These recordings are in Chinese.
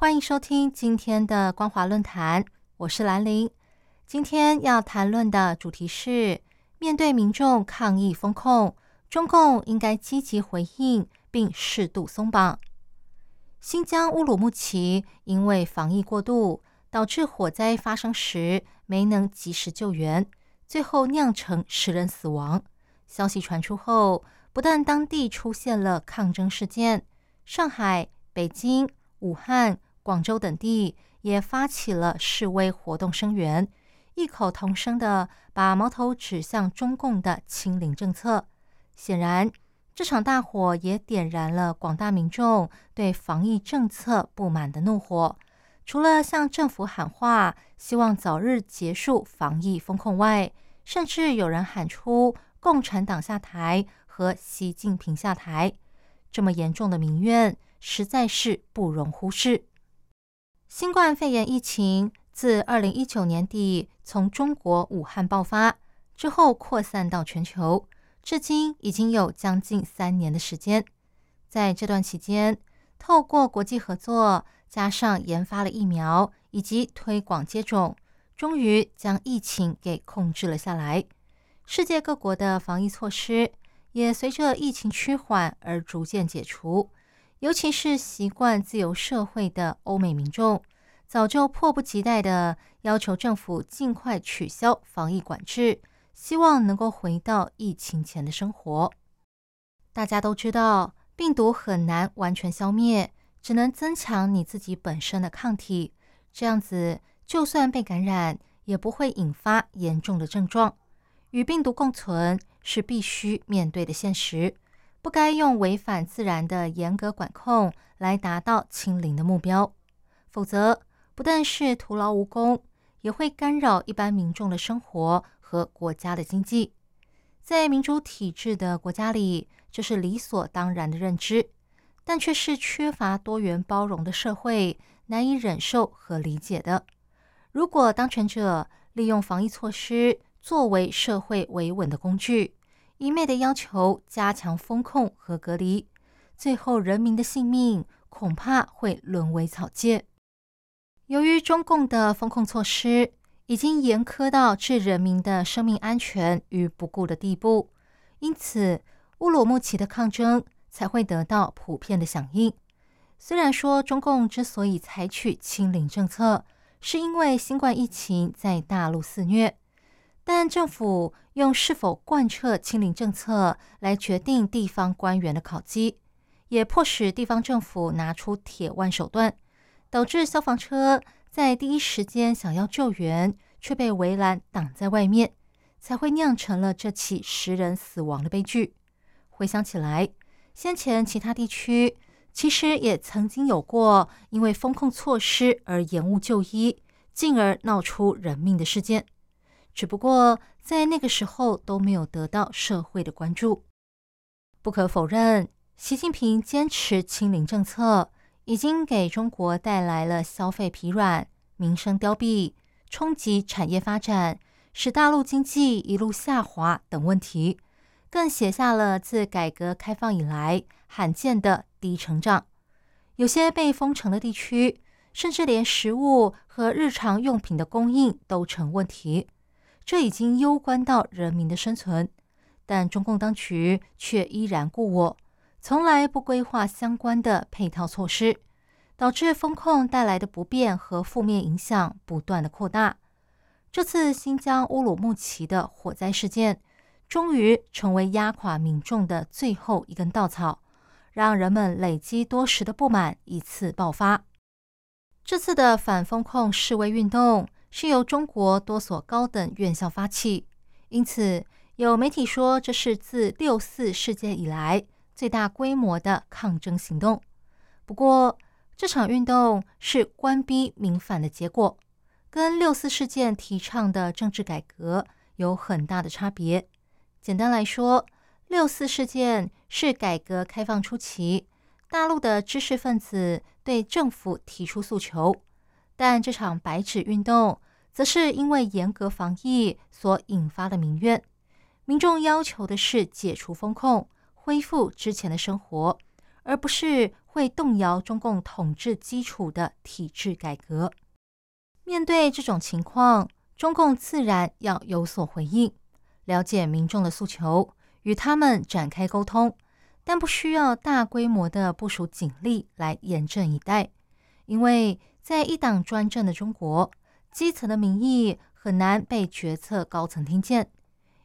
欢迎收听今天的光华论坛，我是兰玲。今天要谈论的主题是：面对民众抗议风控，中共应该积极回应并适度松绑。新疆乌鲁木齐因为防疫过度，导致火灾发生时没能及时救援，最后酿成十人死亡。消息传出后，不但当地出现了抗争事件。上海、北京、武汉、广州等地也发起了示威活动声援，异口同声的把矛头指向中共的清零政策。显然，这场大火也点燃了广大民众对防疫政策不满的怒火。除了向政府喊话，希望早日结束防疫风控外，甚至有人喊出“共产党下台”和“习近平下台”。这么严重的民怨，实在是不容忽视。新冠肺炎疫情自二零一九年底从中国武汉爆发之后，扩散到全球，至今已经有将近三年的时间。在这段期间，透过国际合作，加上研发了疫苗以及推广接种，终于将疫情给控制了下来。世界各国的防疫措施。也随着疫情趋缓而逐渐解除，尤其是习惯自由社会的欧美民众，早就迫不及待的要求政府尽快取消防疫管制，希望能够回到疫情前的生活。大家都知道，病毒很难完全消灭，只能增强你自己本身的抗体，这样子就算被感染，也不会引发严重的症状。与病毒共存。是必须面对的现实，不该用违反自然的严格管控来达到清零的目标，否则不但是徒劳无功，也会干扰一般民众的生活和国家的经济。在民主体制的国家里，这是理所当然的认知，但却是缺乏多元包容的社会难以忍受和理解的。如果当权者利用防疫措施，作为社会维稳的工具，一昧的要求加强风控和隔离，最后人民的性命恐怕会沦为草芥。由于中共的风控措施已经严苛到置人民的生命安全于不顾的地步，因此乌鲁木齐的抗争才会得到普遍的响应。虽然说中共之所以采取清零政策，是因为新冠疫情在大陆肆虐。但政府用是否贯彻清零政策来决定地方官员的考绩，也迫使地方政府拿出铁腕手段，导致消防车在第一时间想要救援，却被围栏挡在外面，才会酿成了这起十人死亡的悲剧。回想起来，先前其他地区其实也曾经有过因为风控措施而延误就医，进而闹出人命的事件。只不过在那个时候都没有得到社会的关注。不可否认，习近平坚持清零政策，已经给中国带来了消费疲软、民生凋敝、冲击产业发展、使大陆经济一路下滑等问题，更写下了自改革开放以来罕见的低成长。有些被封城的地区，甚至连食物和日常用品的供应都成问题。这已经攸关到人民的生存，但中共当局却依然故我，从来不规划相关的配套措施，导致风控带来的不便和负面影响不断的扩大。这次新疆乌鲁木齐的火灾事件，终于成为压垮民众的最后一根稻草，让人们累积多时的不满一次爆发。这次的反风控示威运动。是由中国多所高等院校发起，因此有媒体说这是自六四事件以来最大规模的抗争行动。不过，这场运动是官逼民反的结果，跟六四事件提倡的政治改革有很大的差别。简单来说，六四事件是改革开放初期大陆的知识分子对政府提出诉求，但这场白纸运动则是因为严格防疫所引发的民怨。民众要求的是解除封控，恢复之前的生活，而不是会动摇中共统治基础的体制改革。面对这种情况，中共自然要有所回应，了解民众的诉求，与他们展开沟通，但不需要大规模的部署警力来严阵以待，因为在一党专政的中国，基层的民意很难被决策高层听见。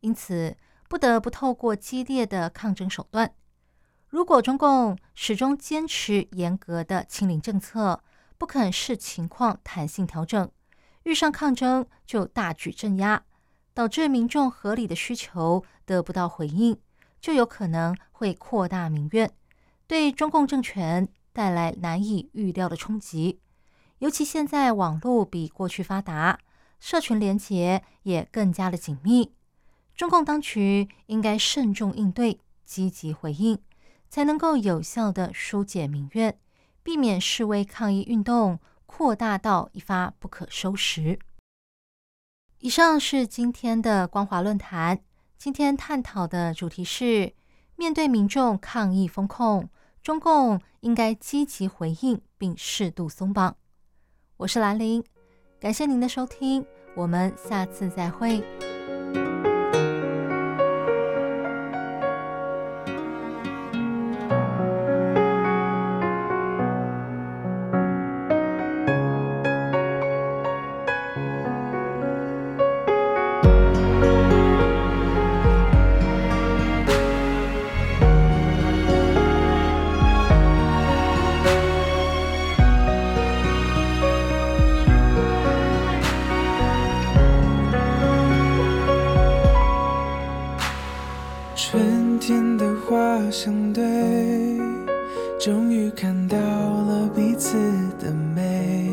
因此，不得不透过激烈的抗争手段。如果中共始终坚持严格的清零政策，不肯视情况弹性调整，遇上抗争就大举镇压，导致民众合理的需求得不到回应，就有可能会扩大民怨，对中共政权带来难以预料的冲击。尤其现在网络比过去发达，社群连结也更加的紧密。中共当局应该慎重应对，积极回应，才能够有效的疏解民怨，避免示威抗议运动扩大到一发不可收拾。以上是今天的光华论坛，今天探讨的主题是：面对民众抗议风控，中共应该积极回应并适度松绑。我是兰陵，感谢您的收听，我们下次再会。似的美，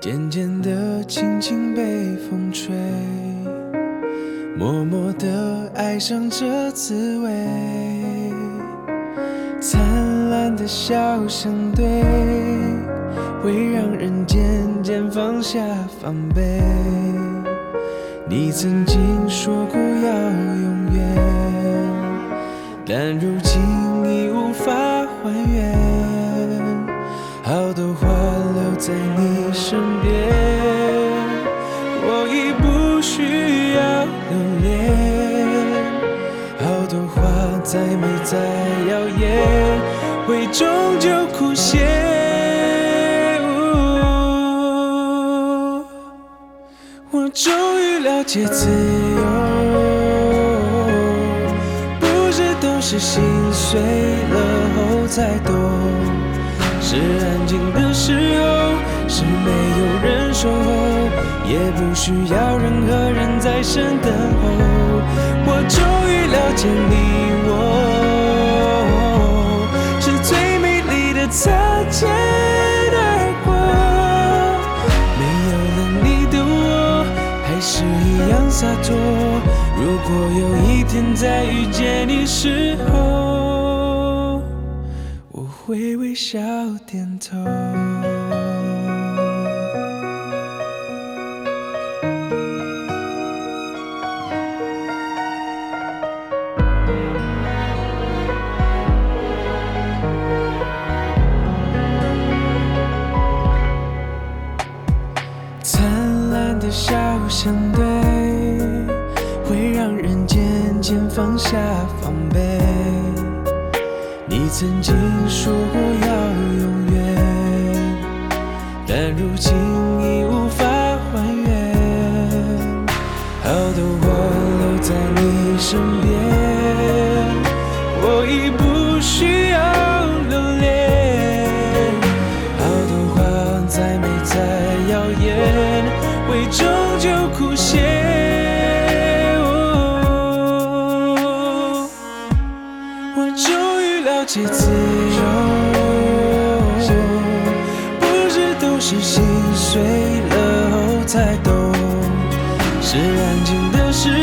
渐渐的轻轻被风吹，默默的爱上这滋味，灿烂的笑相对，会让人渐渐放下防备。你曾经说过要永远，但如今。在你身边，我已不需要留恋。好多话再美再妖眼，会终究枯谢。我终于了解自由，不是都是心碎了后才懂。是安静的时候，是没有人守候，也不需要任何人在身等候。我终于了解你我，是最美丽的擦肩而过。没有了你的我，还。是一样洒脱。如果有一天再遇见你时候，会微笑点头。笑相对会让人渐渐放下防备。你曾经说过要永远，但如今些自由，不是都是心碎了后才懂，是安静的时候，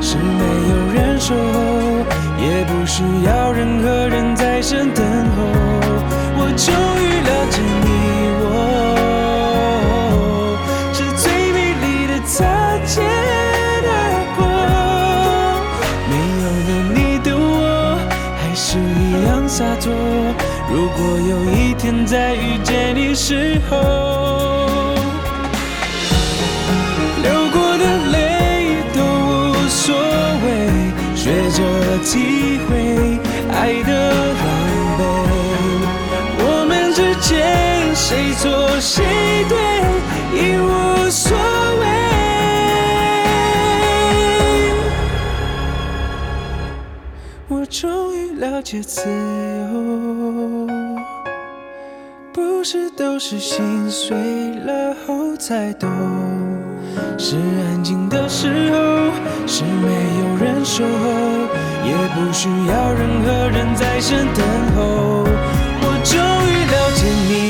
是没有人守候，也不需要任何人。见你时候，流过的泪都无所谓，学着体会爱的狼狈。我们之间谁错谁对已无所谓。我终于了解自由，不是都是心碎了后才懂，是安静的时候，是没有人守候，也不需要任何人在身等候。我终于了解你